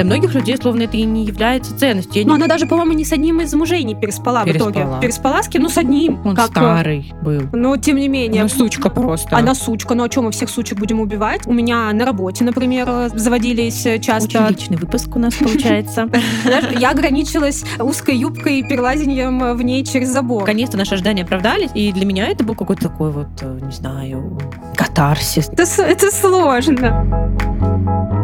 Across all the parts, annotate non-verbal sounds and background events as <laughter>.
Для многих людей, словно это и не является ценностью. Я Но не- она даже, по-моему, ни с одним из мужей не переспала, в Переспала. итоге. Переспала с кем? Ну, с одним. Он Как, э, старый был. Но, тем не менее, Ну, сучка просто. Она сучка, ну а что мы всех сучек будем убивать? У меня на работе, например, э, заводились э, Очень часто. личный выпуск у нас получается. Я ограничилась узкой юбкой и перелазением в ней через забор. Наконец-то наши ожидания оправдались, и для меня это был какой-то такой вот, не знаю, катарсис. Это, это сложно.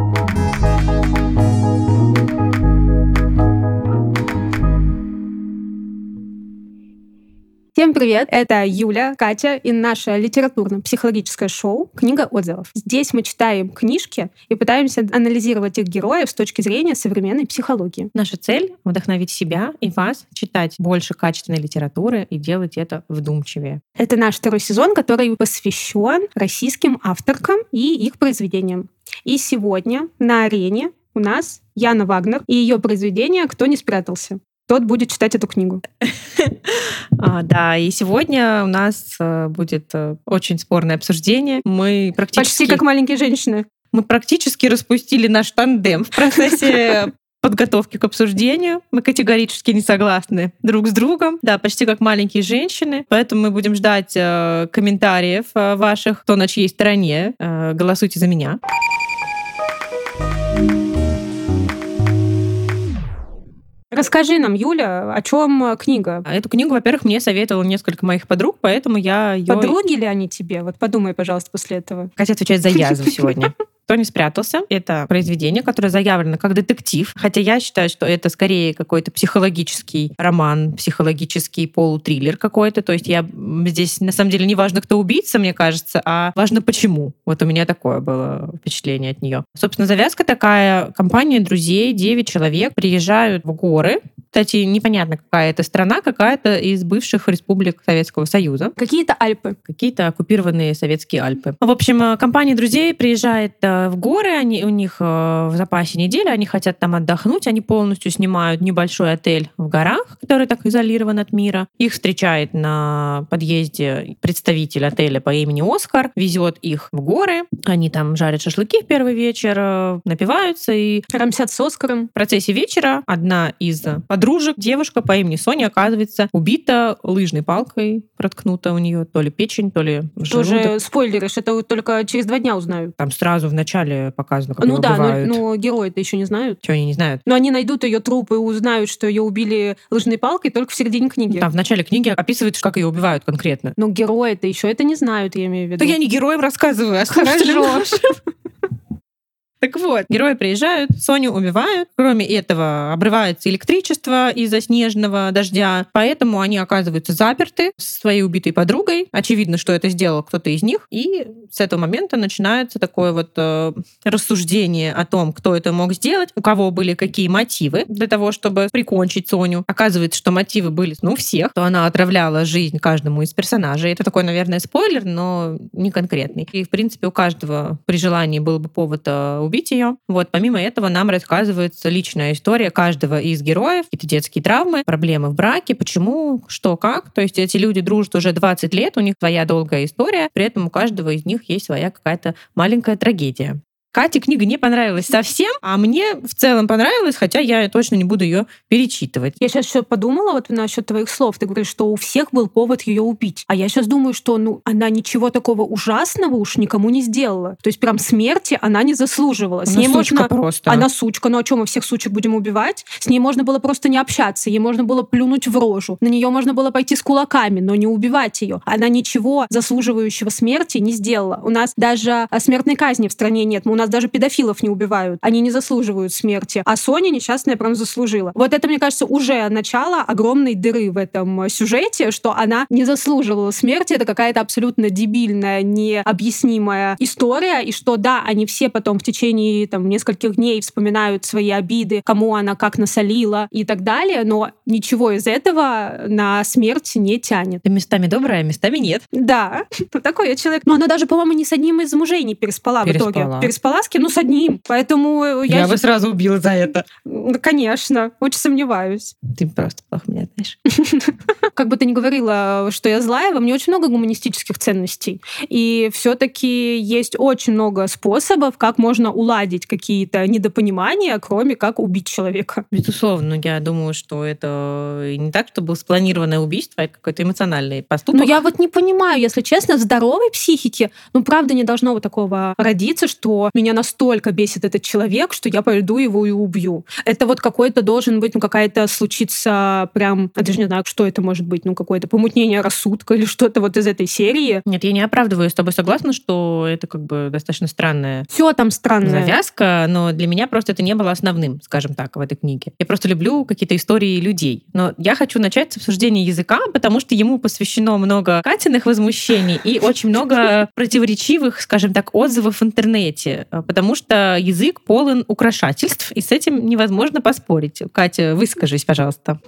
Всем привет! Это Юля, Катя и наше литературно-психологическое шоу «Книга отзывов». Здесь мы читаем книжки и пытаемся анализировать их героев с точки зрения современной психологии. Наша цель — вдохновить себя и вас читать больше качественной литературы и делать это вдумчивее. Это наш второй сезон, который посвящен российским авторкам и их произведениям. И сегодня на арене у нас Яна Вагнер и ее произведение «Кто не спрятался». Тот будет читать эту книгу. <laughs> А, да, и сегодня у нас э, будет э, очень спорное обсуждение. Мы практически, Почти как маленькие женщины. мы практически распустили наш тандем в процессе <laughs> подготовки к обсуждению. Мы категорически не согласны друг с другом. Да, почти как маленькие женщины. Поэтому мы будем ждать э, комментариев э, ваших, кто на чьей стороне. Э, голосуйте за меня. Расскажи нам, Юля, о чем книга? Эту книгу, во-первых, мне советовало несколько моих подруг, поэтому я ее... Подруги ли они тебе? Вот подумай, пожалуйста, после этого. Катя отвечает за язв сегодня. Кто не спрятался? Это произведение, которое заявлено как детектив. Хотя я считаю, что это скорее какой-то психологический роман, психологический полутриллер какой-то. То есть я здесь на самом деле не важно, кто убийца, мне кажется, а важно почему. Вот у меня такое было впечатление от нее. Собственно, завязка такая. Компания друзей, 9 человек приезжают в горы. Кстати, непонятно, какая это страна, какая-то из бывших республик Советского Союза Какие-то Альпы. какие-то оккупированные советские Альпы. В общем, э, компания друзей приезжает э, в горы, они, у них э, в запасе неделя, они хотят там отдохнуть, они полностью снимают небольшой отель в горах, который так изолирован от мира. Их встречает на подъезде представитель отеля по имени Оскар, везет их в горы, они там жарят шашлыки в первый вечер, э, напиваются, и Рамсят с Оскаром. в процессе вечера одна из подружек, девушка по имени Соня, оказывается убита лыжной палкой, проткнута у нее то ли печень, то ли желудок. Тоже спойлеришь, это только через два дня узнают. Там сразу в начале показано, как ну да, но, убивают. но герои-то еще не знают. Чего они не знают? Но они найдут ее труп и узнают, что ее убили лыжной палкой только в середине книги. Там в начале книги описывают, как ее убивают конкретно. Но герои-то еще это не знают, я имею в виду. То я не героям рассказываю, а слушателям. Так вот, герои приезжают, Соню убивают. Кроме этого, обрывается электричество из-за снежного дождя, поэтому они оказываются заперты со своей убитой подругой. Очевидно, что это сделал кто-то из них. И с этого момента начинается такое вот э, рассуждение о том, кто это мог сделать, у кого были какие мотивы для того, чтобы прикончить Соню. Оказывается, что мотивы были ну, у всех, то она отравляла жизнь каждому из персонажей. Это такой, наверное, спойлер, но не конкретный. И, в принципе, у каждого при желании был бы повод э, убить ее. Вот, помимо этого, нам рассказывается личная история каждого из героев, какие-то детские травмы, проблемы в браке, почему, что, как. То есть эти люди дружат уже 20 лет, у них своя долгая история, при этом у каждого из них есть своя какая-то маленькая трагедия. Кате книга не понравилась совсем, а мне в целом понравилась, хотя я точно не буду ее перечитывать. Я сейчас еще подумала вот насчет твоих слов. Ты говоришь, что у всех был повод ее убить. А я сейчас думаю, что ну она ничего такого ужасного уж никому не сделала. То есть прям смерти она не заслуживала. С Она ней сучка можно... просто. Она сучка, ну а чем мы всех сучек будем убивать? С ней можно было просто не общаться, ей можно было плюнуть в рожу, на нее можно было пойти с кулаками, но не убивать ее. Она ничего заслуживающего смерти не сделала. У нас даже а, смертной казни в стране нет, у нас даже педофилов не убивают, они не заслуживают смерти. А Соня несчастная прям заслужила. Вот это, мне кажется, уже начало огромной дыры в этом сюжете, что она не заслуживала смерти, это какая-то абсолютно дебильная, необъяснимая история, и что да, они все потом в течение там нескольких дней вспоминают свои обиды, кому она как насолила и так далее, но ничего из этого на смерть не тянет. Ты местами добрая, местами нет. Да, <laughs> такой я человек. Но она даже, по-моему, ни с одним из мужей не переспала, в Переспала. итоге. Переспала кем? Ну, с одним. Поэтому я... Я, бы сразу убила за это. Конечно, очень сомневаюсь. Ты просто плохо меня знаешь. <laughs> как бы ты ни говорила, что я злая, во мне очень много гуманистических ценностей. И все-таки есть очень много способов, как можно уладить какие-то недопонимания, кроме как убить человека. Безусловно, я думаю, что это не так, что было спланированное убийство, а какой-то эмоциональный поступок. Но я вот не понимаю, если честно, в здоровой психике, ну, правда, не должно вот такого родиться, что меня настолько бесит этот человек, что я пойду его и убью. Это вот какой-то должен быть, ну, какая-то случиться прям, я даже не знаю, что это может быть, ну, какое-то помутнение рассудка или что-то вот из этой серии. Нет, я не оправдываю, с тобой согласна, что это как бы достаточно странная Все там странное. завязка, но для меня просто это не было основным, скажем так, в этой книге. Я просто люблю какие-то истории людей. Но я хочу начать с обсуждения языка, потому что ему посвящено много Катиных возмущений и очень много противоречивых, скажем так, отзывов в интернете, потому что язык полон украшательств, и с этим невозможно поспорить. Катя, выскажись, пожалуйста.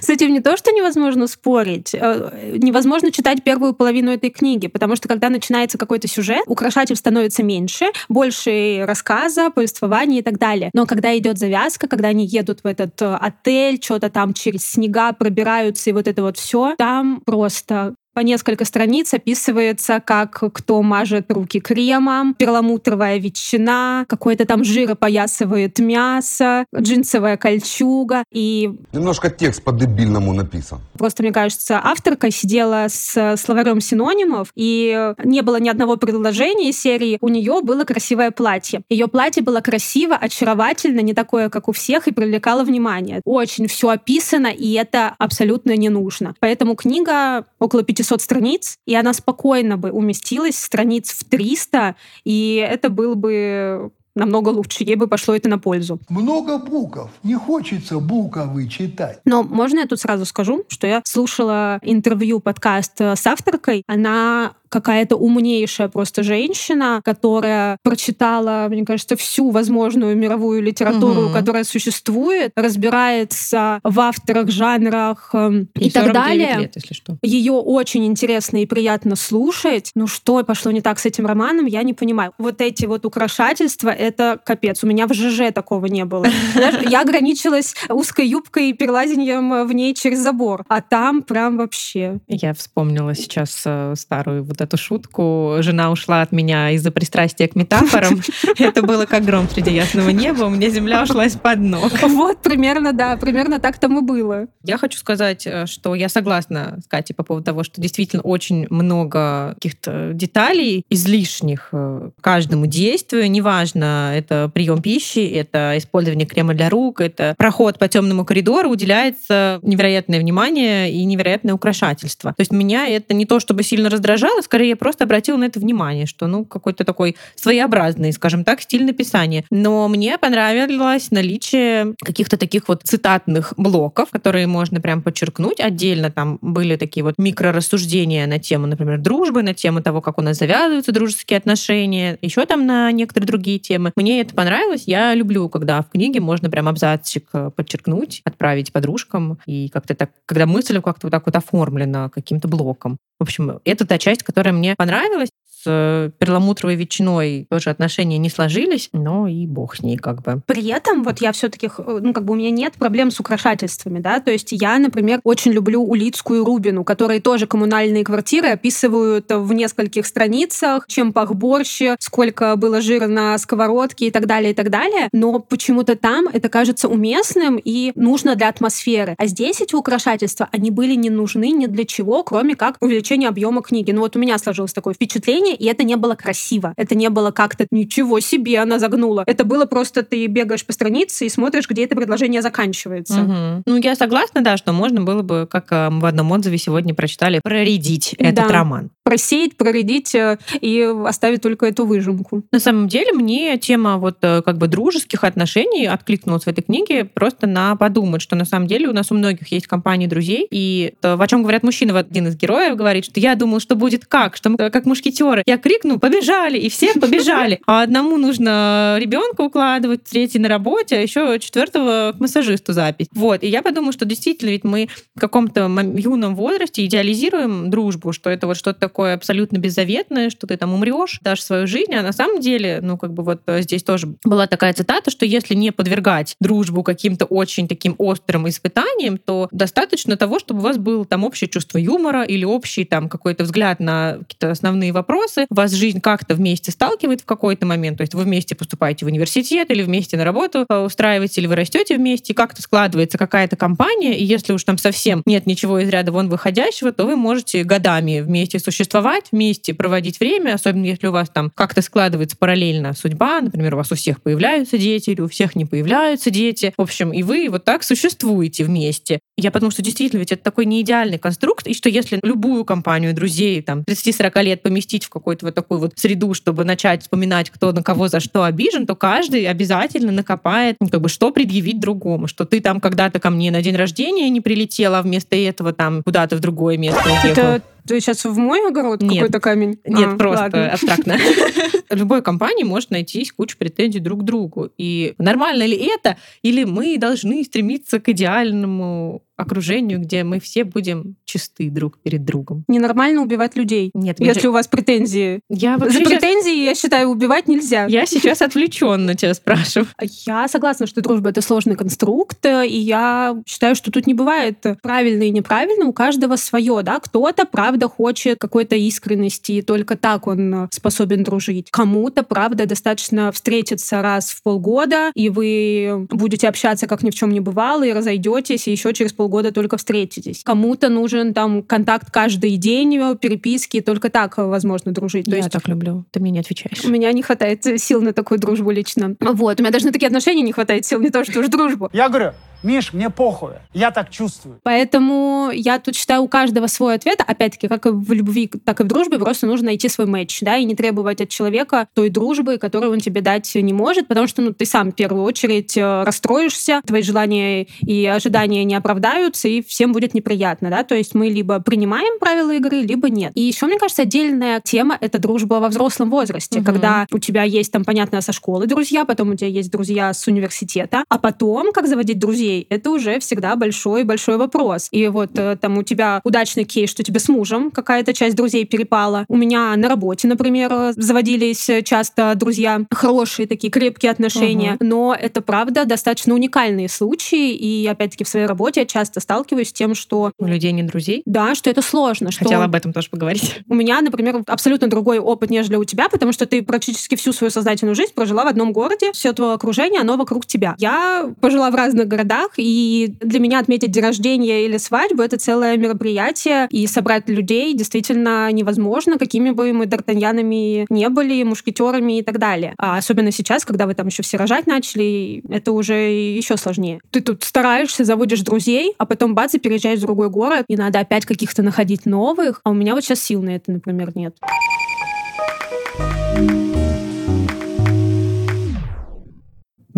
С этим не то, что невозможно спорить, э, невозможно читать первую половину этой книги, потому что когда начинается какой-то сюжет, украшательств становится меньше, больше рассказа, повествования и так далее. Но когда идет завязка, когда они едут в этот э, отель, что-то там через снега пробираются и вот это вот все, там просто по несколько страниц описывается, как кто мажет руки кремом, перламутровая ветчина, какой-то там жир опоясывает мясо, джинсовая кольчуга. И Немножко текст по-дебильному написан. просто, мне кажется, авторка сидела с словарем синонимов, и не было ни одного предложения из серии «У нее было красивое платье». Ее платье было красиво, очаровательно, не такое, как у всех, и привлекало внимание. Очень все описано, и это абсолютно не нужно. Поэтому книга около 500 страниц, и она спокойно бы уместилась страниц в 300, и это был бы намного лучше, ей бы пошло это на пользу. Много букв. Не хочется буковы читать. Но можно я тут сразу скажу, что я слушала интервью, подкаст э, с авторкой. Она какая-то умнейшая просто женщина, которая прочитала, мне кажется, всю возможную мировую литературу, Мгм. которая существует, разбирается в авторах, жанрах эм, и, Ей так 49 далее. лет, если что. Ее очень интересно и приятно слушать. Ну что пошло не так с этим романом, я не понимаю. Вот эти вот украшательства, это капец. У меня в ЖЖ такого не было. <laughs> Я ограничилась узкой юбкой и перелазением в ней через забор. А там прям вообще. Я вспомнила сейчас э, старую вот эту шутку. Жена ушла от меня из-за пристрастия к метафорам. <laughs> Это было как гром среди ясного неба. У меня земля ушла из-под ног. <laughs> Вот примерно, да, примерно так там и было. Я хочу сказать, э, что я согласна с Катей по поводу того, что действительно очень много каких-то деталей излишних э, каждому действию. Неважно, это прием пищи, это использование крема для рук, это проход по темному коридору, уделяется невероятное внимание и невероятное украшательство. То есть меня это не то чтобы сильно раздражало, скорее просто обратила на это внимание, что ну какой-то такой своеобразный, скажем так, стиль написания. Но мне понравилось наличие каких-то таких вот цитатных блоков, которые можно прям подчеркнуть. Отдельно там были такие вот микрорассуждения на тему, например, дружбы, на тему того, как у нас завязываются дружеские отношения, еще там на некоторые другие темы. Мне это понравилось. Я люблю, когда в книге можно прям абзацчик э, подчеркнуть, отправить подружкам, и как-то так, когда мысль как-то вот так вот оформлена каким-то блоком. В общем, это та часть, которая мне понравилась. С э, перламутровой ветчиной тоже отношения не сложились, но и бог с ней как бы. При этом вот я все-таки, ну как бы у меня нет проблем с украшательствами, да, то есть я, например, очень люблю Улицкую Рубину, которые тоже коммунальные квартиры описывают в нескольких страницах, чем пах борщ, сколько было жира на сковородке и так далее, и так далее, но почему-то там это кажется уместным и нужно для атмосферы. А здесь эти украшательства, они были не нужны ни для чего, кроме как увеличения объема книги. Ну вот у меня сложилось такое впечатление, и это не было красиво. Это не было как-то ничего себе она загнула. Это было просто ты бегаешь по странице и смотришь, где это предложение заканчивается. Мгм. Ну, я согласна, да, что можно было бы, как э, мы в одном отзыве сегодня прочитали, проредить этот Да. роман. Просеять, проредить э, и оставить только эту выжимку. На самом деле мне тема вот э, как бы дружеских отношений откликнулась в этой книге просто на подумать, что на самом деле у нас у многих есть компании друзей, и то, о чем говорят мужчины, один из героев говорит, что я думал, что будет как, что мы как мушкетеры юмора. Я крикну, побежали, и все побежали. А одному нужно ребенка укладывать, третий на работе, а еще четвертого к массажисту запись. Вот. И я подумала, что действительно ведь мы в каком-то юном возрасте идеализируем дружбу, что это вот что-то такое абсолютно беззаветное, что ты там умрешь, дашь свою жизнь, а на самом деле, ну, как бы вот э, здесь тоже была такая цитата, что если не подвергать дружбу каким-то очень таким острым испытаниям, то достаточно того, чтобы у вас было там общее чувство юмора или общий там какой-то взгляд на какие-то основные вопросы, вас жизнь как-то вместе сталкивает в какой-то момент, то есть вы вместе поступаете в университет или вместе на работу э, устраиваетесь, или вы растете вместе, как-то складывается какая-то компания, и если уж там совсем нет ничего из ряда вон выходящего, то вы можете годами вместе существовать, вместе проводить время, особенно если у вас там как-то складывается параллельно судьба, например, у вас у всех появляются дети или у всех не появляются дети. В общем, и вы вот так существуете вместе. Я потому что действительно ведь это такой не идеальный конструкт, и что если любую компанию друзей там 30-40 лет поместить в какую-то вот такую вот среду, чтобы начать вспоминать, кто на кого за что обижен, то каждый обязательно накопает, ну, как бы, что предъявить другому, что ты там когда-то ко мне на день рождения не прилетела, а вместо этого там куда-то в другое место уехала. Это ты сейчас в мой огород Нет. какой-то камень? Нет, А, просто ладно. абстрактно. <laughs> В любой компании может найтись куча претензий друг к другу. И нормально ли это? Или мы должны стремиться к идеальному окружению, где мы все будем чисты друг перед другом? Ненормально убивать людей. Нет, Если у вас претензии. я За претензии, я считаю, убивать нельзя. я сейчас отвлеченно тебя спрашиваю. <laughs> Я согласна, что дружба — это сложный конструкт, и я считаю, что тут не бывает правильно и неправильно, у каждого свое, да, кто-то, правда, хочет какой-то искренности, и только так он способен дружить. Кому-то, правда, достаточно встретиться раз в полгода, и вы будете общаться, как ни в чем не бывало, и разойдетесь, и еще через полгода только встретитесь. Кому-то нужен там контакт каждый день, э, переписки, только так э, возможно дружить. То я есть так люблю. Ты мне не отвечаешь. у меня не хватает сил на такую дружбу лично. Вот, у меня даже на такие отношения не хватает сил, не то что уж дружбу. Я говорю, Миш, мне похуй, я так чувствую. Поэтому я тут считаю, у каждого свой ответ. Опять-таки, как и в любви, так и в дружбе, просто нужно найти свой матч, да, и не требовать от человека той дружбы, которую он тебе дать не может, потому что, ну, ты сам в первую очередь э, расстроишься, твои желания и ожидания не оправдаются, и всем будет неприятно, да, то есть мы либо принимаем правила игры, либо нет. И еще, мне кажется, отдельная тема — это дружба во взрослом возрасте, Мгм. когда у тебя есть там, понятно, со школы друзья, потом у тебя есть друзья с университета, а потом, как заводить друзей, это уже всегда большой-большой вопрос. И вот э, там у тебя удачный кейс, что тебе с мужем какая-то часть друзей перепала. У меня на работе, например, э, заводились э, часто друзья, хорошие такие крепкие отношения, но это правда достаточно уникальные случаи, и опять-таки в своей работе я часто сталкиваюсь с тем, что У людей не друзей. да, что это сложно, что Хотела об этом тоже поговорить. у меня, например, абсолютно другой опыт, нежели у тебя, потому что ты практически всю свою сознательную жизнь прожила в одном городе, все твое окружение, оно вокруг тебя. Я пожила в разных городах, и для меня отметить день рождения или свадьбу — это целое мероприятие, и собрать людей действительно невозможно, какими бы мы д'Артаньянами не были, мушкетерами и так далее. А особенно сейчас, когда вы там еще все рожать начали, это уже еще сложнее. Ты тут стараешься, заводишь друзей, а потом бац, и переезжаешь в другой город, и надо опять каких-то находить новых, а у меня вот сейчас сил на это, например, нет.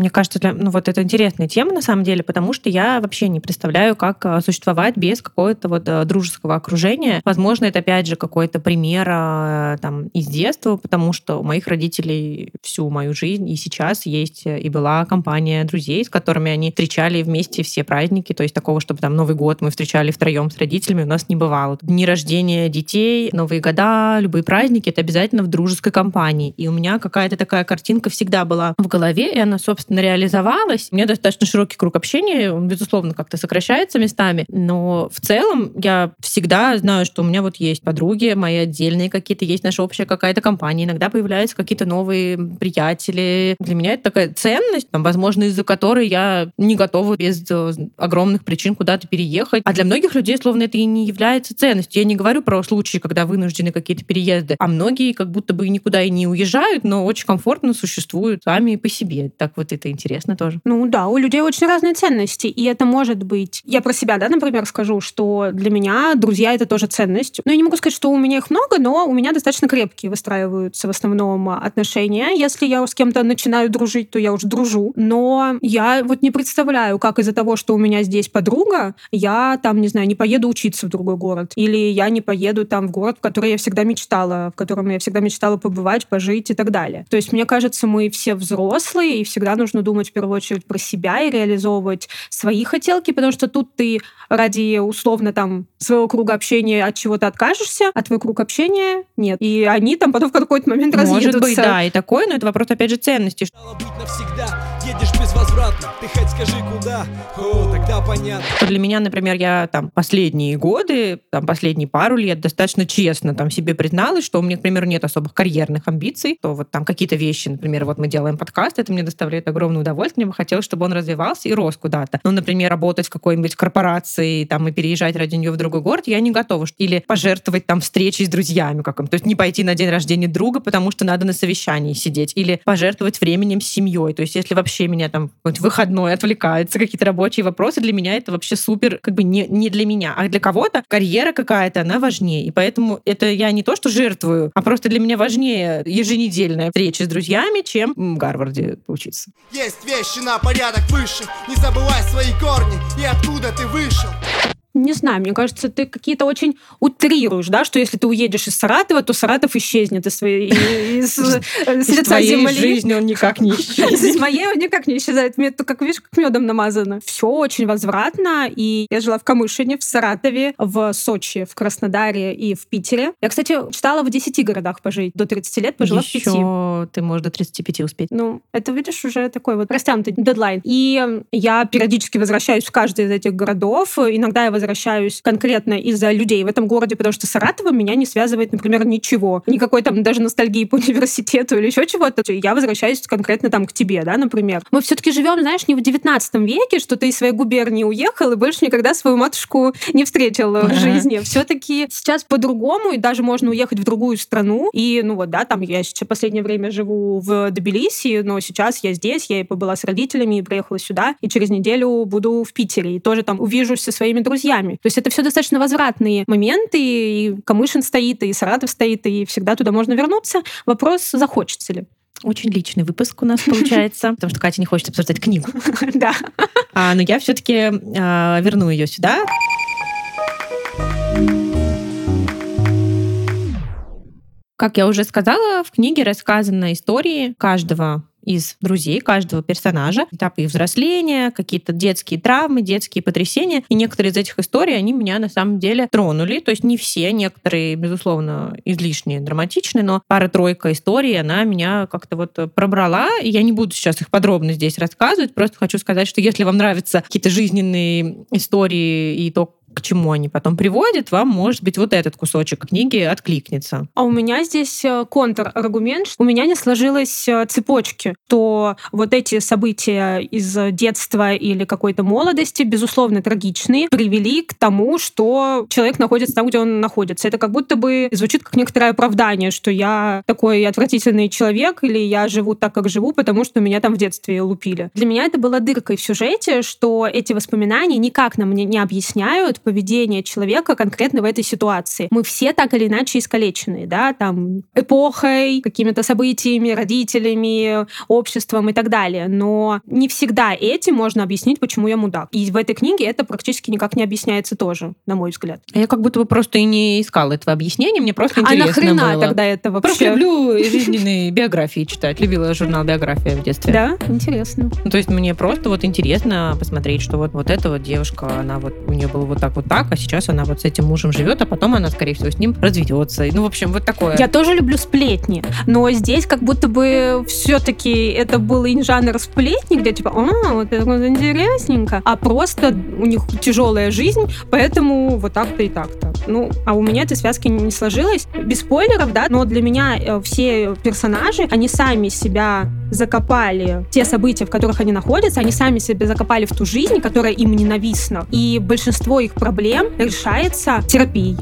Мне кажется, для, ну вот это интересная тема на самом деле, потому что я вообще не представляю, как э, существовать без какого-то вот э, дружеского окружения. Возможно, это опять же какой-то пример э, там из детства, потому что у моих родителей всю мою жизнь и сейчас есть и была компания друзей, с которыми они встречали вместе все праздники, то есть такого, чтобы там Новый год мы встречали втроем с родителями, у нас не бывало. Дни рождения детей, Новые года, любые праздники, это обязательно в дружеской компании. И у меня какая-то такая картинка всегда была в голове, и она, собственно, реализовалась. У меня достаточно широкий круг общения, он, безусловно, как-то сокращается местами, но в целом я всегда знаю, что у меня вот есть подруги, мои отдельные какие-то, есть наша общая какая-то компания, иногда появляются какие-то новые приятели. Для меня это такая ценность, там, возможно, из-за которой я не готова без э, огромных причин куда-то переехать. А для многих людей, словно это и не является ценностью. Я не говорю про случаи, когда вынуждены какие-то переезды, а многие как будто бы никуда и не уезжают, но очень комфортно существуют сами по себе. Так вот и это интересно тоже. Ну да, у людей очень разные ценности, и это может быть... Я про себя, да, например, скажу, что для меня друзья — это тоже ценность. Но я не могу сказать, что у меня их много, но у меня достаточно крепкие выстраиваются в основном отношения. Если я с кем-то начинаю дружить, то я уже дружу. Но я вот не представляю, как из-за того, что у меня здесь подруга, я там, не знаю, не поеду учиться в другой город. Или я не поеду там в город, в который я всегда мечтала, в котором я всегда мечтала побывать, пожить и так далее. То есть, мне кажется, мы все взрослые, и всегда нужно думать в первую очередь про себя и реализовывать свои хотелки, потому что тут ты ради условно там своего круга общения от чего-то откажешься, а твой круг общения нет. И они там потом в какой-то момент Может разъедутся. быть, да, и такое, но это вопрос, опять же, ценности. Едешь безвозвратно Ты хоть скажи куда, о, тогда понятно Для меня, например, я там последние годы, там последние пару лет достаточно честно там себе призналась, что у меня, к примеру, нет особых карьерных амбиций, то вот там какие-то вещи, например, вот мы делаем подкаст, это мне доставляет огромное удовольствие, мне бы хотелось, чтобы он развивался и рос куда-то. Ну, например, работать в какой-нибудь корпорации там и переезжать ради нее в другой город, я не готова. Или пожертвовать там встречей с друзьями каким то есть не пойти на день рождения друга, потому что надо на совещании сидеть, или пожертвовать временем с семьей. То есть если вообще меня там выходной отвлекается, какие-то рабочие вопросы, для меня это вообще супер, как бы не, не для меня. А для кого-то карьера какая-то, она важнее. И поэтому это я не то, что жертвую, а просто для меня важнее еженедельная встреча с друзьями, чем в Гарварде учиться. Есть вещи на порядок выше. Не забывай свои корни и откуда ты вышел Не знаю, мне кажется, ты какие-то очень утрируешь, да, что если ты уедешь из Саратова, то Саратов исчезнет из, своей, <laughs> из, с Из лица земли. жизни он никак не исчезнет. Из моей он никак не исчезает. Мне это, как видишь, как медом намазано. Все очень возвратно. И я жила в Камышине, в Саратове, в Сочи, в Краснодаре и в Питере. Я, кстати, читала в 10 городах пожить. До 30 лет пожила в 5. Еще ты можешь до 35 успеть. Ну, это, видишь, уже такой вот растянутый дедлайн. И я периодически возвращаюсь в каждый из этих городов. Иногда я возвращаюсь конкретно из-за людей в этом городе, потому что с Саратовом меня не связывает, например, ничего. Никакой там даже ностальгии по <laughs> университету или еще чего-то. Я возвращаюсь конкретно там к тебе, да, например. Мы все-таки живем, знаешь, не в 19 веке, что ты из своей губернии уехал и больше никогда свою матушку не встретил в жизни. Все-таки сейчас по-другому, и даже можно уехать в другую страну. И, ну вот, да, там я сейчас последнее время живу в Тбилиси, но сейчас я здесь, я и побыла с родителями, и приехала сюда, и через неделю буду в Питере, и тоже там увижусь со своими друзьями. То есть это все достаточно возвратные моменты, и Камышин стоит, и Саратов стоит, и всегда туда можно вернуться. Вопрос, захочется ли. Очень личный выпуск у нас получается, <laughs> потому что Катя не хочет обсуждать книгу. Да. А, но я все-таки верну ее сюда. Как я уже сказала, в книге рассказаны истории каждого из друзей каждого персонажа, этапы их взросления, какие-то детские травмы, детские потрясения. И некоторые из этих историй, они меня на самом деле тронули. То есть не все, некоторые, безусловно, излишне драматичны, но пара-тройка историй, она меня как-то вот пробрала. И я не буду сейчас их подробно здесь рассказывать, просто хочу сказать, что если вам нравятся какие-то жизненные истории и то, к чему они потом приводят, вам, может быть, вот этот кусочек книги откликнется. А у меня здесь э, контраргумент. У меня не сложилась э, цепочки, то вот эти события из детства или какой-то молодости, безусловно, трагичные, привели к тому, что человек находится там, где он находится. Это как будто бы звучит как некоторое оправдание, что я такой отвратительный человек или я живу так, как живу, потому что меня там в детстве лупили. Для меня это было дыркой в сюжете, что эти воспоминания никак нам не объясняют поведение человека конкретно в этой ситуации. Мы все так или иначе искалечены, да, там, эпохой, какими-то событиями, родителями, обществом и так далее. Но не всегда этим можно объяснить, почему я мудак. И в этой книге это практически никак не объясняется тоже, на мой взгляд. Я как будто бы просто и не искала этого объяснения, мне просто А интересно нахрена было. тогда это вообще? Просто люблю жизненные <laughs> биографии читать. Любила журнал «Биография» в детстве. Да, интересно. Ну, то есть мне просто вот интересно посмотреть, что вот, вот эта вот девушка, она вот, у нее было вот так, вот так, а сейчас она вот с этим мужем живет, а потом она, скорее всего, с ним разведется. Ну, в общем, вот такое. Я тоже люблю сплетни, но здесь как будто бы все-таки это был и жанр сплетни, где типа, а, вот это вот интересненько, а просто у них тяжелая жизнь, поэтому вот так-то и так-то. Ну, а у меня этой связки не сложилось. Без спойлеров, да, но для меня э, все персонажи, они сами себя закопали те события, в которых они находятся, они сами себя закопали в ту жизнь, которая им ненавистна. И большинство их проблем решается терапией.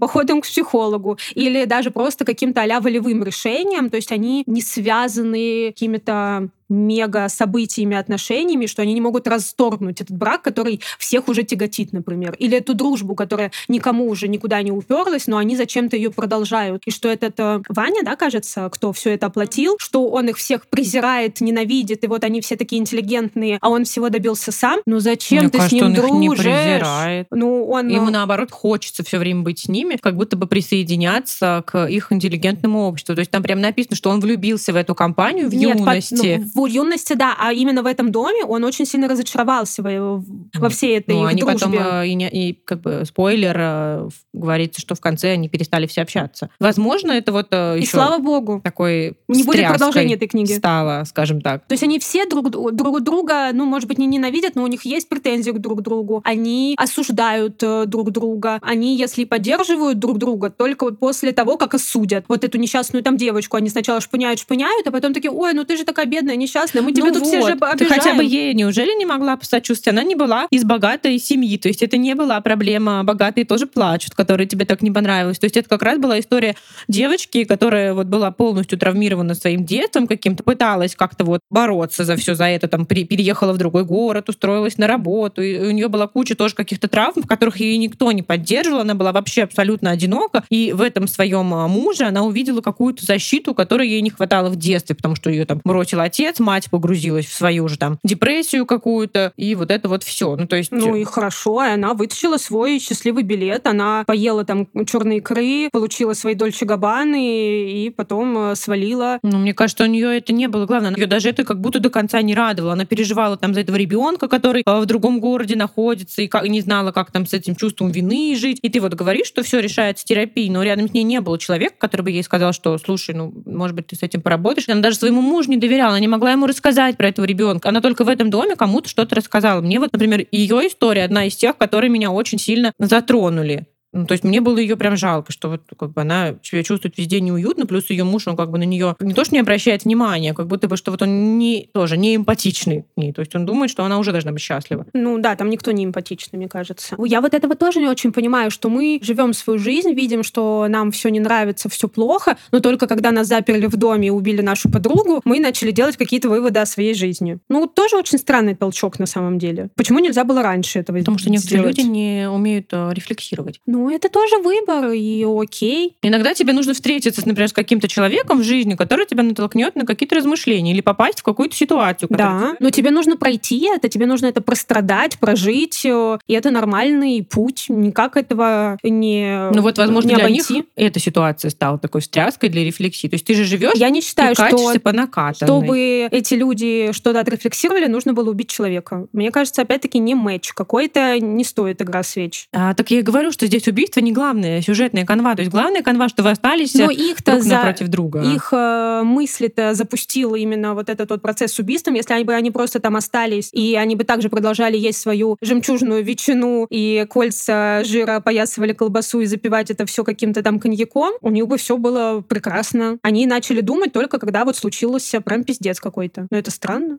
Походом к психологу или даже просто каким-то а волевым решением. То есть они не связаны какими-то мега событиями, отношениями, что они не могут расторгнуть этот брак, который всех уже тяготит, например. Или эту дружбу, которая никому уже никуда не уперлась, но они зачем-то ее продолжают. И что этот Ваня, да, кажется, кто все это оплатил, что он их всех презирает, ненавидит, и вот они все такие интеллигентные, а он всего добился сам. Ну зачем Мне ты кажется, с ним он их дружишь? не презирает. Ну, он... Ему наоборот хочется все время быть с ними, как будто бы присоединяться к их интеллигентному обществу. То есть там прям написано, что он влюбился в эту компанию в Нет, юности. ну, в юности, да, а именно в этом доме он очень сильно разочаровался во, во всей этой Ну, их они потом, дружбе. э, и, и как бы спойлер, э, говорится, что в конце они перестали все общаться. Возможно, это вот э, И слава богу. такой Не будет продолжения этой книги. стало, скажем так. То есть они все друг, друг друга, ну, может быть, не ненавидят, но у них есть претензии к друг другу. Они осуждают э, друг друга. Они, если и поддерживают друг друга, только вот после того, как осудят. Вот эту несчастную там девочку. Они сначала шпыняют, шпыняют, а потом такие, ой, ну ты же такая бедная, несчастная, мы тебя Ну тут все же вот. Ты обижаем. хотя бы ей неужели не могла посочувствовать? Она не была из богатой семьи, то есть это не была проблема богатые тоже плачут, которые тебе так не понравилось. То есть это как раз была история девочки, которая вот была полностью травмирована своим детством каким-то, пыталась как-то вот бороться за все за это, там переехала в другой город, устроилась на работу, и у нее была куча тоже каких-то травм, в которых ее никто не поддерживал, она была вообще абсолютно одинока, и в этом своем а, муже она увидела какую-то защиту, которой ей не хватало в детстве, потому что ее там бросил отец, мать погрузилась в свою же там депрессию какую-то, и вот это вот все. Ну, то есть... Ну и хорошо, и она вытащила свой счастливый билет, она поела там черные икры, получила свои дольче габаны и потом э, свалила. Ну, мне кажется, у нее это не было главное. Ее даже это как будто до конца не радовало. Она переживала там за этого ребенка, который э, в другом городе находится, и не знала, как там с этим чувством вины жить. И ты вот говоришь, что все решается терапией, но рядом с ней не было человека, который бы ей сказал, что, слушай, ну, может быть, ты с этим поработаешь. Она даже своему мужу не доверяла, она не могла ему рассказать про этого ребенка. Она только в этом доме кому-то что-то рассказала. Мне вот, например, ее история одна из тех, которые меня очень сильно затронули. Ну, то есть мне было ее прям жалко, что вот как бы она себя чувствует везде неуютно, плюс ее муж, он как бы на нее не то, что не обращает внимания, как будто бы, что вот он не, тоже не эмпатичный к ней. То есть он думает, что она уже должна быть счастлива. Ну да, там никто не эмпатичный, мне кажется. Я вот этого тоже не очень понимаю, что мы живем свою жизнь, видим, что нам все не нравится, все плохо, но только когда нас заперли в доме и убили нашу подругу, мы начали делать какие-то выводы о своей жизни. Ну, тоже очень странный толчок на самом деле. Почему нельзя было раньше этого Потому что некоторые сделать? люди не умеют э, рефлексировать. Ну, это тоже выбор, и окей. Иногда тебе нужно встретиться, например, с каким-то человеком в жизни, который тебя натолкнет на какие-то размышления или попасть в какую-то ситуацию. Да, но тебе нужно пройти это, тебе нужно это прострадать, прожить, э, и это нормальный путь. Никак этого не Ну вот, возможно, не для обойти. них эта ситуация стала такой встряской для рефлексии. То есть ты же живешь Я не считаю, что по накатанной. чтобы эти люди что-то отрефлексировали, нужно было убить человека. Мне кажется, опять-таки, не матч. Какой-то не стоит игра свеч. А, так я и говорю, что здесь убийство не главное, сюжетная канва. То есть главная канва, что вы остались Но их-то друг за... напротив друга. Их э, мысли-то запустил именно вот этот вот процесс с убийством. Если они бы они просто там остались, и они бы также продолжали есть свою жемчужную ветчину и кольца жира опоясывали колбасу и запивать это все каким-то там коньяком, у них бы все было прекрасно. Они начали думать только когда вот случился прям пиздец какой-то. Но это странно.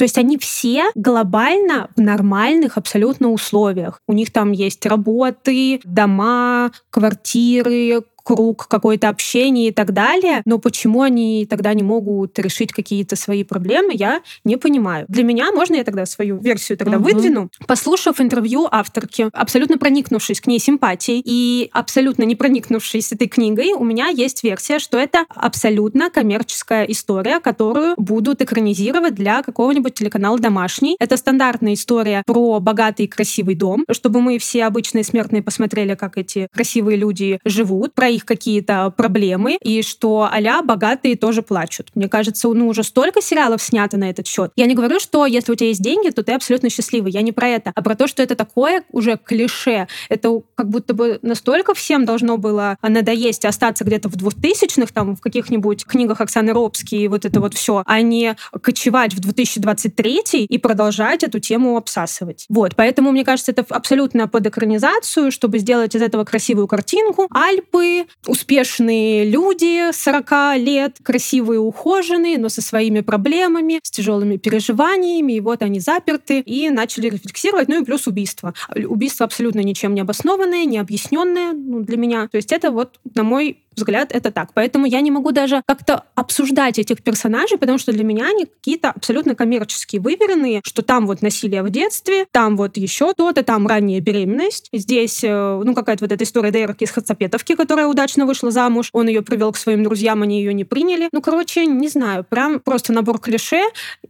То есть они все глобально в нормальных абсолютно условиях. У них там есть работы, дома, квартиры, круг какое-то общение и так далее. Но почему они тогда не могут решить какие-то свои проблемы, я не понимаю. Для меня, можно я тогда свою версию тогда Мгм. выдвину? Послушав интервью авторки, абсолютно проникнувшись к ней симпатией и абсолютно не проникнувшись этой книгой, у меня есть версия, что это абсолютно коммерческая история, которую будут экранизировать для какого-нибудь телеканала «Домашний». Это стандартная история про богатый и красивый дом, чтобы мы все обычные смертные посмотрели, как эти красивые люди живут, про их какие-то проблемы, и что а богатые тоже плачут. Мне кажется, ну, уже столько сериалов снято на этот счет. Я не говорю, что если у тебя есть деньги, то ты абсолютно счастливый. Я не про это, а про то, что это такое уже клише. Это как будто бы настолько всем должно было надоесть остаться где-то в 2000-х, там, в каких-нибудь книгах Оксаны Робски и вот это вот все, а не кочевать в 2023 и продолжать эту тему обсасывать. Вот, поэтому, мне кажется, это абсолютно под экранизацию, чтобы сделать из этого красивую картинку. Альпы, успешные люди 40 лет, красивые, ухоженные, но со своими проблемами, с тяжелыми переживаниями, и вот они заперты и начали рефлексировать, ну и плюс убийство. Убийство абсолютно ничем не обоснованное, не объясненное ну, для меня. То есть это вот, на мой взгляд, это так. Поэтому я не могу даже как-то обсуждать этих персонажей, потому что для меня они какие-то абсолютно коммерческие, выверенные, что там вот насилие в детстве, там вот еще то-то, там ранняя беременность. Здесь, э, ну, какая-то вот эта история Дейрки из Хацапетовки, которая удачно вышла замуж. Он ее привел к своим друзьям, они ее не приняли. Ну, короче, не знаю, прям просто набор клише,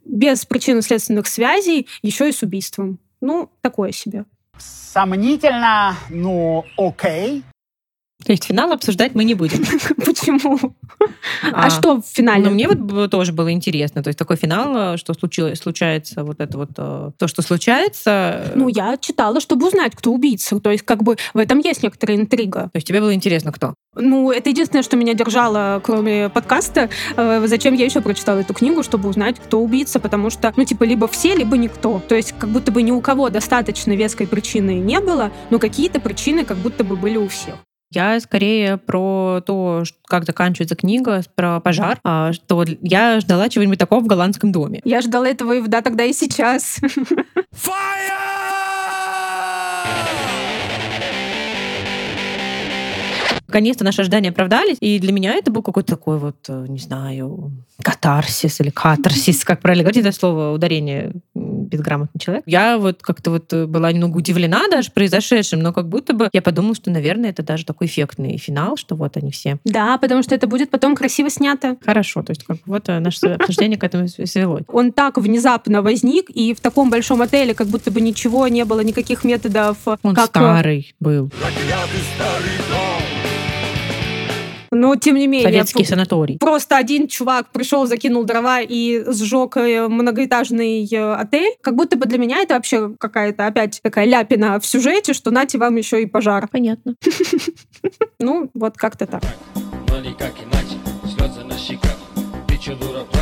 без причинно-следственных связей, еще и с убийством. Ну, такое себе. Сомнительно, ну окей. То есть финал обсуждать мы не будем. <laughs> Почему? А что в финале? Ну, мне вот тоже было интересно. То есть такой финал, э, что случилось, случается вот это вот, э, то, что случается. Ну, я читала, чтобы узнать, кто убийца. То есть, как бы в этом есть некоторая интрига. То есть тебе было интересно, кто? Ну, это единственное, что меня держало, кроме подкаста. Э, Зачем я еще прочитала эту книгу, чтобы узнать, кто убийца, потому что, ну, типа, либо все, либо никто. То есть, как будто бы ни у кого достаточно веской причины не было, но какие-то причины как будто бы были у всех. Я скорее про то, как заканчивается книга, про пожар, а, что я ждала чего-нибудь такого в голландском доме. Я ждала этого и в да, тогда и сейчас. Наконец-то наши ожидания оправдались, и для меня это был какой-то такой вот, э, не знаю, катарсис или катарсис, как правильно говорить это слово, ударение безграмотный человек. Я вот как-то вот э, была немного удивлена даже произошедшим, но как будто бы я подумала, что, наверное, это даже такой эффектный финал, что вот они все Да, потому что это будет потом красиво снято. хорошо. То есть как вот э, наше обсуждение к этому свело. Он так внезапно возник, и в таком большом отеле как будто бы ничего не было, никаких методов. Он как... старый был, Но тем не менее... советский санаторий. Просто один чувак пришел, закинул дрова и сжег э, многоэтажный э, отель. Как будто бы для меня это вообще какая-то опять такая ляпина в сюжете, что нате вам еще и пожар. Понятно. <laughs> Ну, вот как-то так. но никак иначе Слезы на щеках, ты чё, дура?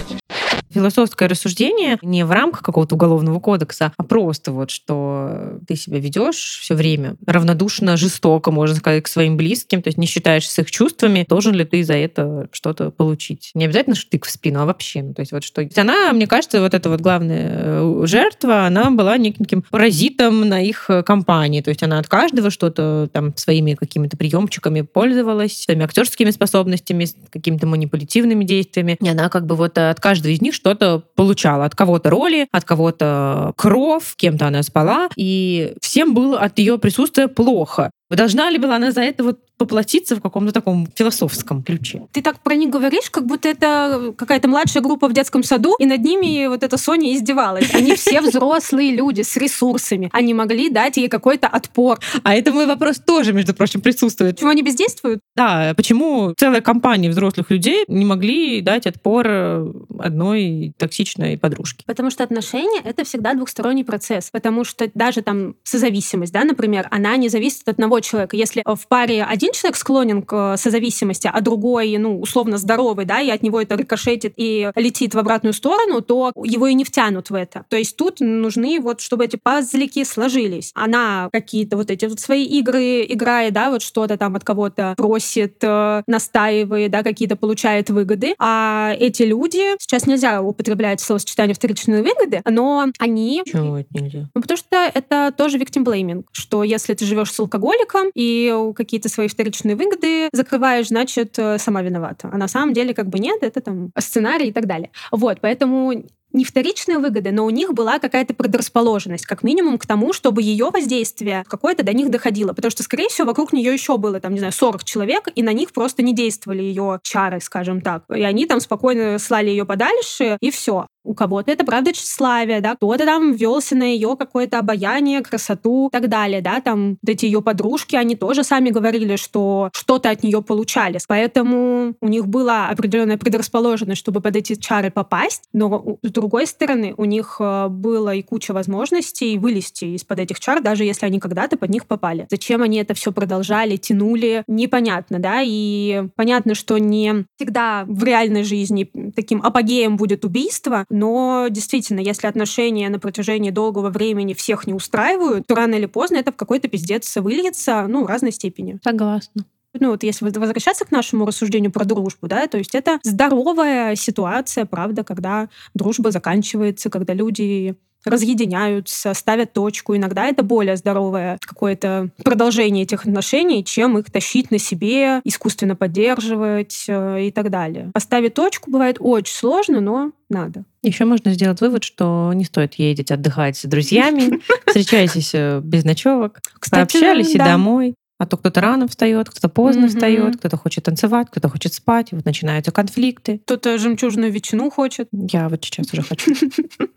Философское рассуждение не в рамках какого-то уголовного кодекса, а просто вот, что ты себя ведешь все время равнодушно, жестоко, можно сказать, к своим близким, то есть не считаешь с их чувствами, должен ли ты за это что-то получить. Не обязательно штык в спину, а вообще. Ну, то есть вот что... Она, мне кажется, вот эта вот главная э, жертва, она была неким паразитом на их э, компании. То есть она от каждого что-то там своими какими-то приемчиками пользовалась, своими актерскими способностями, какими-то манипулятивными действиями. И она как бы вот от каждого из них что-то получала. От кого-то роли, от кого-то кров, с кем-то она спала. И всем было от ее присутствия плохо. Должна ли была она за это вот поплатиться в каком-то таком философском ключе? Ты так про них говоришь, как будто это какая-то младшая группа в детском саду, и над ними вот эта Соня издевалась. Они все <laughs> взрослые люди с ресурсами. Они могли дать ей какой-то отпор. А это мой вопрос тоже, между прочим, присутствует. Почему они бездействуют? Да, почему целая компания взрослых людей не могли дать отпор э, одной токсичной подружке? Потому что отношения — это всегда двухсторонний процесс. Потому что даже там созависимость, да, например, она не зависит от одного человека. Если в паре один человек склонен к созависимости, а другой, ну, условно здоровый, да, и от него это рикошетит и летит в обратную сторону, то его и не втянут в это. То есть тут нужны вот, чтобы эти пазлики сложились. Она какие-то вот эти вот свои игры играет, да, вот что-то там от кого-то просит, э, настаивает, да, какие-то получает выгоды. А эти люди, сейчас нельзя употреблять словосочетание вторичные выгоды, но они Почему это нельзя? ну, потому что это тоже victim blaming, что если ты живешь с алкоголиком и какие-то свои вторичные выгоды закрываешь, значит, э, сама виновата. А на самом деле как бы нет, это там сценарий и так далее. Вот, поэтому не вторичные выгоды, но у них была какая-то предрасположенность, как минимум, к тому, чтобы ее воздействие какое-то до них доходило. Потому что, скорее всего, вокруг нее еще было, там, не знаю, 40 человек, и на них просто не действовали ее чары, скажем так. И они там спокойно слали ее подальше, и все. У кого-то это, правда, тщеславие, да, кто-то там велся на ее какое-то обаяние, красоту и так далее, да, там вот эти ее подружки, они тоже сами говорили, что что-то от нее получали. Поэтому у них была определенная предрасположенность, чтобы под эти чары попасть, но с другой стороны, у них э, было и куча возможностей вылезти из-под этих чар, даже если они когда-то под них попали. Зачем они это все продолжали, тянули, непонятно, да, и понятно, что не всегда в реальной жизни таким апогеем будет убийство, но действительно, если отношения на протяжении долгого времени всех не устраивают, то рано или поздно это в какой-то пиздец выльется, ну, в разной степени. Согласна. ну вот если возвращаться к нашему рассуждению про дружбу, да, то есть это здоровая ситуация, правда, когда дружба заканчивается, когда люди разъединяются, ставят точку. Иногда это более здоровое какое-то продолжение этих отношений, чем их тащить на себе, искусственно поддерживать э, и так далее. Поставить точку бывает очень сложно, но надо. Еще можно сделать вывод, что не стоит ездить отдыхать с друзьями, встречайтесь э, без ночевок, пообщались и домой. А то кто-то рано встает, кто-то поздно Мгм. встает, кто-то хочет танцевать, кто-то хочет спать, и вот начинаются конфликты. Кто-то жемчужную ветчину хочет. Я вот сейчас уже хочу. <laughs>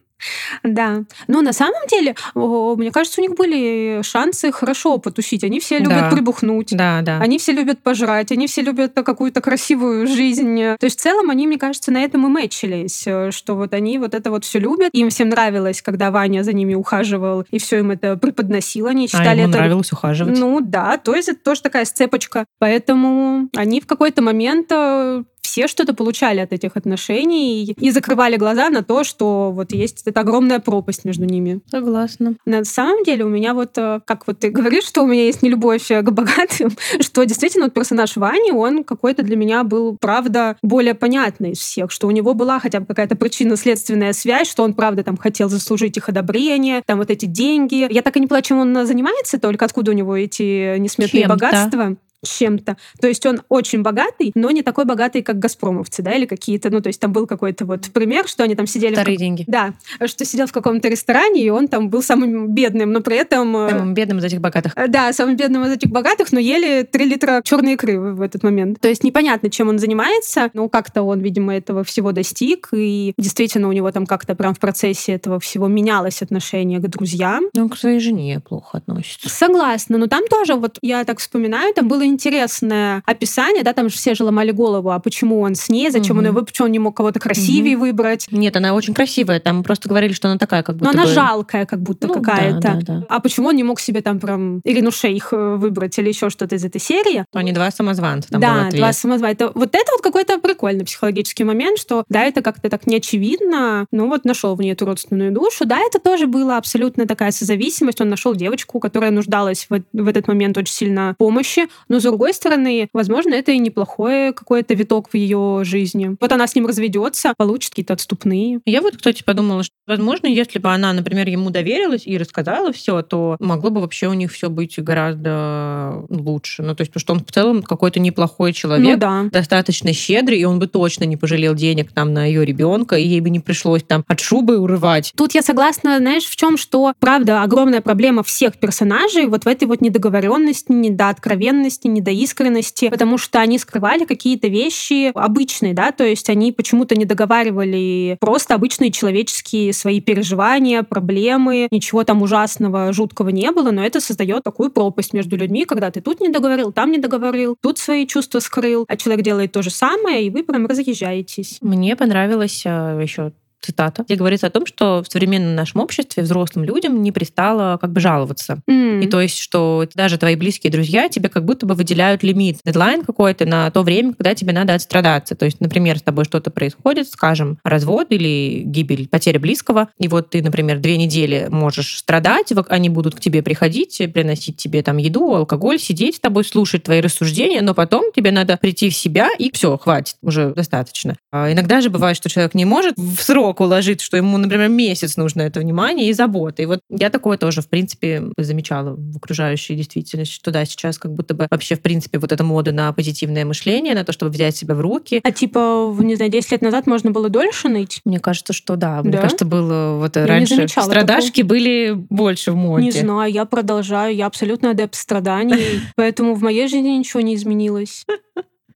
Да. Но на самом деле, мне кажется, у них были шансы хорошо потусить. Они все любят Да. прибухнуть. Да, да. Они все любят пожрать, они все любят какую-то красивую жизнь. То есть в целом они, мне кажется, на этом и мэчились, э, что вот они вот это вот все любят. Им всем нравилось, когда Ваня за ними ухаживал и все им это преподносил. Они А считали ему это нравилось ухаживать. ну да, то есть это тоже такая сцепочка. Поэтому они в какой-то момент э, все что-то получали от этих отношений и закрывали глаза на то, что вот есть эта огромная пропасть между ними. Согласна. На самом деле у меня вот, э, как вот ты говоришь, что у меня есть нелюбовь э, к богатым, <laughs> что действительно вот персонаж Вани, он какой-то для меня был, правда, более понятный из всех, что у него была хотя бы какая-то причинно-следственная связь, что он, правда, там хотел заслужить их одобрение, там вот эти деньги. Я так и не поняла, чем он занимается, только откуда у него эти несметные Чем-то. богатства чем-то. То есть он очень богатый, но не такой богатый, как газпромовцы, да, или какие-то, ну, то есть там был какой-то вот пример, что они там сидели... в Вторые как- деньги. Да, что сидел в каком-то ресторане, и он там был самым бедным, но при этом... э, Самым бедным из этих богатых. э, Да, самым бедным из этих богатых, но ели 3 литра черной икры в в этот момент. То есть непонятно, чем он занимается, но как-то он, видимо, этого всего достиг, и действительно у него там как-то прям в процессе этого всего менялось отношение к друзьям. Он к своей жене плохо относится. Согласна, но там тоже, вот я так вспоминаю, там было интересное описание, да, там же все же ломали голову, а почему он с ней, зачем он Мгм. его, почему он не мог кого-то красивее выбрать. Нет, она очень красивая. Там просто говорили, что она такая, как Но будто она бы... жалкая, как будто Ну, какая-то. да, да, да. А почему он не мог себе там прям Ирину Шейх э, выбрать или еще что-то из этой серии? Они два самозванца. Там да, два самозванца. Вот это вот какой-то прикольный психологический момент, что да, это как-то так неочевидно, ну вот нашел в ней эту родственную душу. Да, это тоже была абсолютно такая созависимость. Он нашел девочку, которая нуждалась в, в этот момент очень сильно помощи. Но с другой стороны, возможно, это и неплохой какой-то виток в ее жизни. Вот она с ним разведется, получит какие-то отступные. Я вот, кстати, подумала, что, возможно, если бы она, например, ему доверилась и рассказала все, то могло бы вообще у них все быть гораздо лучше. Ну, то есть, потому что он в целом какой-то неплохой человек, Ну да. достаточно щедрый, и он бы точно не пожалел денег там на ее ребенка, и ей бы не пришлось там от шубы урывать. Тут я согласна, знаешь, в чем, что, правда, огромная проблема всех персонажей вот в этой вот недоговоренности, недооткровенности, недоискренности, потому что они скрывали какие-то вещи обычные, да, то есть они почему-то не договаривали просто обычные человеческие свои переживания, проблемы, ничего там ужасного, жуткого не было, но это создает такую пропасть между людьми, когда ты тут не договорил, там не договорил, тут свои чувства скрыл, а человек делает то же самое, и вы прям разъезжаетесь. Мне понравилось еще цитата, где говорится о том, что в современном нашем обществе взрослым людям не пристало как бы жаловаться. М. И то есть, что даже твои близкие друзья тебе как будто бы выделяют лимит, дедлайн какой-то на то время, когда тебе надо отстрадаться. То есть, например, с тобой что-то происходит, скажем, развод или гибель, потеря близкого, и вот ты, например, две недели можешь страдать, они будут к тебе приходить, приносить тебе там еду, алкоголь, сидеть с тобой, слушать твои рассуждения, но потом тебе надо прийти в себя, и все, хватит, уже достаточно. А иногда же бывает, что человек не может в срок уложить, что ему, например, месяц нужно это внимание и забота. И вот я такое тоже, в принципе, замечала в окружающей действительности, что да, сейчас как будто бы вообще, в принципе, вот эта мода на позитивное мышление, на то, чтобы взять себя в руки. А типа, не знаю, 10 лет назад можно было дольше ныть? Мне кажется, что да. Мне Да? кажется, было вот не раньше страдашки были больше в моде. Не знаю, я продолжаю, я абсолютно адепт страданий, <laughs> поэтому в моей жизни ничего не изменилось.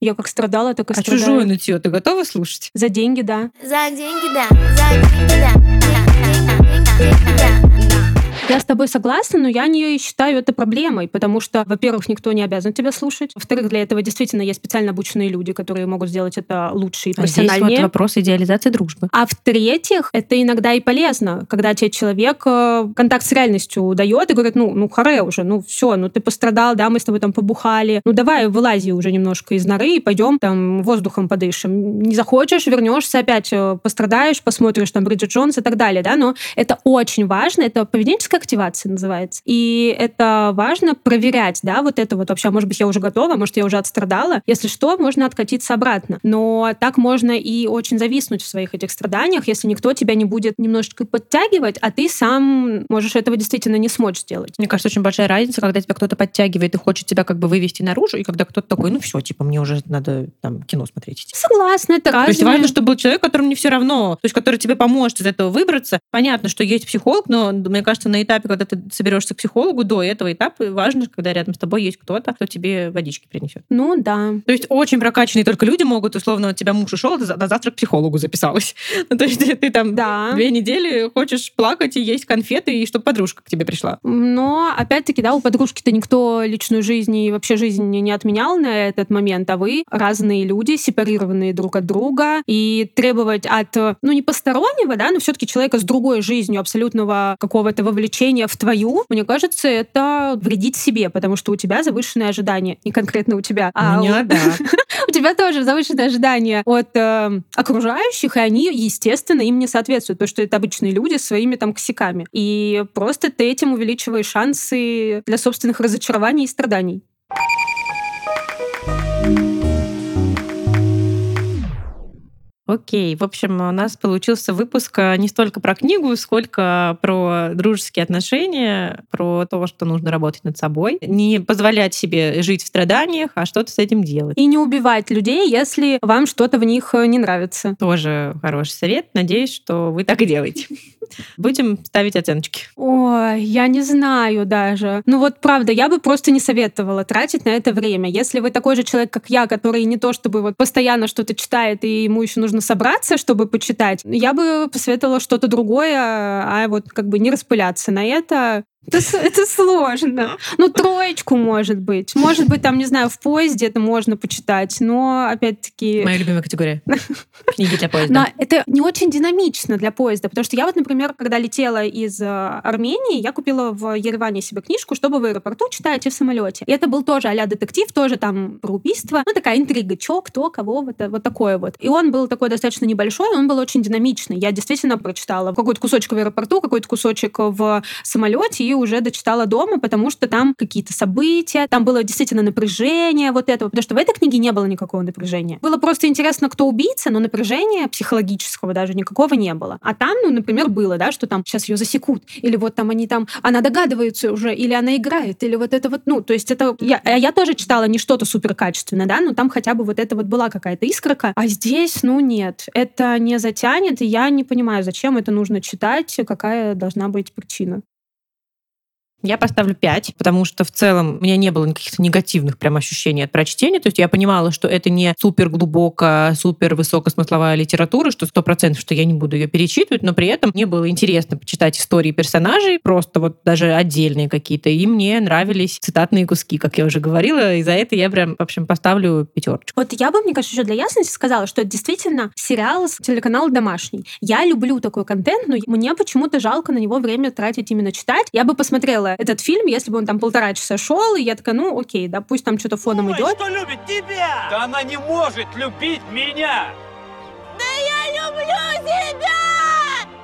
Я как страдала, так и А страдаю. чужое нытье ты готова слушать? За деньги, да. За деньги, да. За деньги, да. Деньги, да. Я с тобой согласна, но я не считаю это проблемой, потому что, во-первых, никто не обязан тебя слушать. Во-вторых, для этого действительно есть специально обученные люди, которые могут сделать это лучше и А здесь вот профессиональнее. вопрос идеализации дружбы. А в-третьих, это иногда и полезно, когда тебе человек э, контакт с реальностью дает и говорит, ну, ну, харе уже, ну, все, ну, ты пострадал, да, мы с тобой там побухали, ну, давай вылази уже немножко из норы и пойдем там воздухом подышим. Не захочешь, вернешься опять, э, пострадаешь, посмотришь там Бриджит Джонс и так далее, да, но это очень важно, это поведенческая Физическая активация называется. И это важно проверять, да, вот это вот вообще, может быть, я уже готова, может, я уже отстрадала. Если что, можно откатиться обратно. Но так можно и очень зависнуть в своих этих страданиях, если никто тебя не будет немножечко подтягивать, а ты сам можешь этого действительно не смочь сделать. Мне кажется, очень большая разница, когда тебя кто-то подтягивает и хочет тебя как бы вывести наружу, и когда кто-то такой, ну все, типа, мне уже надо там кино смотреть. идти». Согласна, это То есть разное. важно, чтобы был человек, которому не все равно, то есть который тебе поможет из этого выбраться. Понятно, что есть психолог, но мне кажется, на этапе, когда ты соберешься к психологу, до этого этапа важно, когда рядом с тобой есть кто-то, кто тебе водички принесет. Ну да. То есть очень прокачанные только люди могут, условно, у тебя муж ушел, ты за- на завтра к психологу записалась. <laughs> Ну, то есть ты там Да. две недели хочешь плакать и есть конфеты, и чтобы подружка к тебе пришла. Но, опять-таки, да, у подружки-то никто личную жизнь и вообще жизнь не отменял на этот момент, а вы разные люди, сепарированные друг от друга, и требовать от, ну, не постороннего, да, но все таки человека с другой жизнью, абсолютного какого-то вовлечения в твою, мне кажется, это вредить себе, потому что у тебя завышенные ожидания. Не конкретно у тебя, а У меня, у- да. <laughs> у тебя тоже завышенные ожидания от э, окружающих, и они, естественно, им не соответствуют, потому что это обычные люди с своими там косяками. И просто ты этим увеличиваешь шансы для собственных разочарований и страданий. Окей, в общем, у нас получился выпуск а, не столько про книгу, сколько про дружеские отношения, про то, что нужно работать над собой, не позволять себе жить в страданиях, а что-то с этим делать. И не убивать людей, если вам что-то в них э, не нравится. Тоже хороший совет. Надеюсь, что вы так и делаете. Будем ставить оценочки. Ой, я не знаю даже. Ну вот правда, я бы просто не советовала тратить на это время. Если вы такой же человек, как я, который не то чтобы вот постоянно что-то читает, и ему еще нужно собраться, чтобы почитать, я бы посоветовала что-то другое, а вот как бы не распыляться на это. Это, это сложно. Ну, троечку, может быть. Может быть, там, не знаю, в поезде это можно почитать, но, опять-таки... Моя любимая категория. <laughs> Книги для Но поезда. это не очень динамично для поезда, потому что я вот, например, когда летела из э, Армении, я купила в Ереване себе книжку, чтобы в аэропорту читать и в самолете. И это был тоже а детектив, тоже там про убийство. Ну, такая интрига, чё, кто, кого, вот, вот такое вот. И он был такой достаточно небольшой, он был очень динамичный. Я действительно прочитала какой-то кусочек в аэропорту, какой-то кусочек в самолете и уже дочитала дома, потому что там какие-то события, там было действительно напряжение вот этого, потому что в этой книге не было никакого напряжения. Было просто интересно, кто убийца, но напряжения психологического даже никакого не было. А там, ну, например, было, да, что там сейчас ее засекут, или вот там они там, она догадывается уже, или она играет, или вот это вот, ну, то есть это... Я, а я тоже читала не что-то супер качественное, да, но там хотя бы вот это вот была какая-то искорка, а здесь, ну, нет, это не затянет, и я не понимаю, зачем это нужно читать, какая должна быть причина. Я поставлю 5, потому что в целом у меня не было каких-то негативных прям ощущений от прочтения. То есть я понимала, что это не супер глубокая, супер высокосмысловая литература, что сто процентов, что я не буду ее перечитывать, но при этом мне было интересно почитать истории персонажей, просто вот даже отдельные какие-то, и мне нравились цитатные куски, как я уже говорила, и за это я прям, в общем, поставлю пятерочку. Вот я бы, мне кажется, еще для ясности сказала, что это действительно сериал с телеканала «Домашний». Я люблю такой контент, но мне почему-то жалко на него время тратить именно читать. Я бы посмотрела этот фильм, если бы он там полтора часа шел, и я такая, ну окей, да, пусть там что-то фоном идет. что любит тебя! Да она не может любить меня!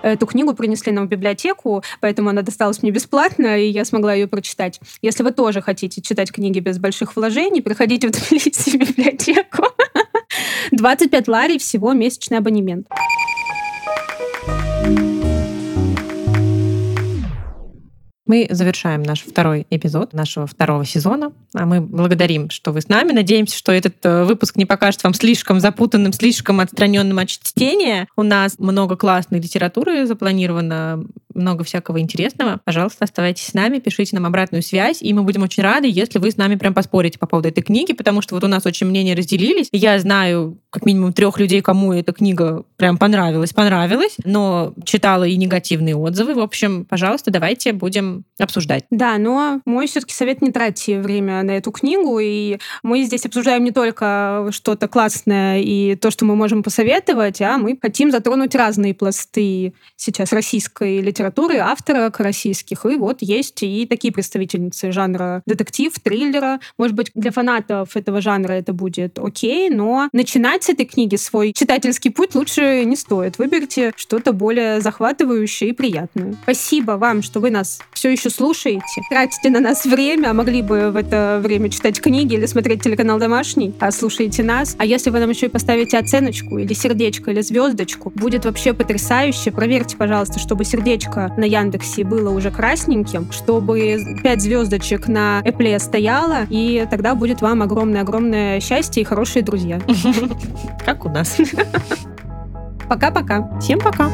Эту книгу принесли нам в библиотеку, поэтому она досталась мне бесплатно, и я смогла ее прочитать. Если вы тоже хотите читать книги без больших вложений, приходите в Тбилиси в библиотеку. <laughs> 25 ларей всего месячный абонемент. Мы завершаем наш второй эпизод нашего второго сезона. А мы благодарим, что вы с нами. Надеемся, что этот э, выпуск не покажет вам слишком запутанным, слишком отстраненным от чтения. У нас много классной литературы запланировано, много всякого интересного. Пожалуйста, оставайтесь с нами, пишите нам обратную связь, и мы будем очень рады, если вы с нами прям поспорите по поводу этой книги, потому что вот у нас очень мнения разделились. Я знаю как минимум трех людей, кому эта книга прям понравилась, понравилась, но читала и негативные отзывы. В общем, пожалуйста, давайте будем обсуждать. Да, но мой все-таки совет не тратьте время на эту книгу. И мы здесь обсуждаем не только что-то классное и то, что мы можем посоветовать, а мы хотим затронуть разные пласты сейчас российской литературы литературы, авторок российских. И вот есть и такие представительницы жанра детектив, триллера. Может быть, для фанатов этого жанра это будет окей, но начинать с этой книги свой читательский путь лучше не стоит. Выберите что-то более захватывающее и приятное. Спасибо вам, что вы нас все еще слушаете, тратите на нас время, а могли бы в это время читать книги или смотреть телеканал «Домашний», а слушаете нас. А если вы нам еще и поставите оценочку или сердечко, или звездочку, будет вообще потрясающе. Проверьте, пожалуйста, чтобы сердечко на Яндексе было уже красненьким, чтобы 5 звездочек на Apple стояло, и тогда будет вам огромное-огромное счастье и хорошие друзья. Как у нас. Пока-пока. Всем пока.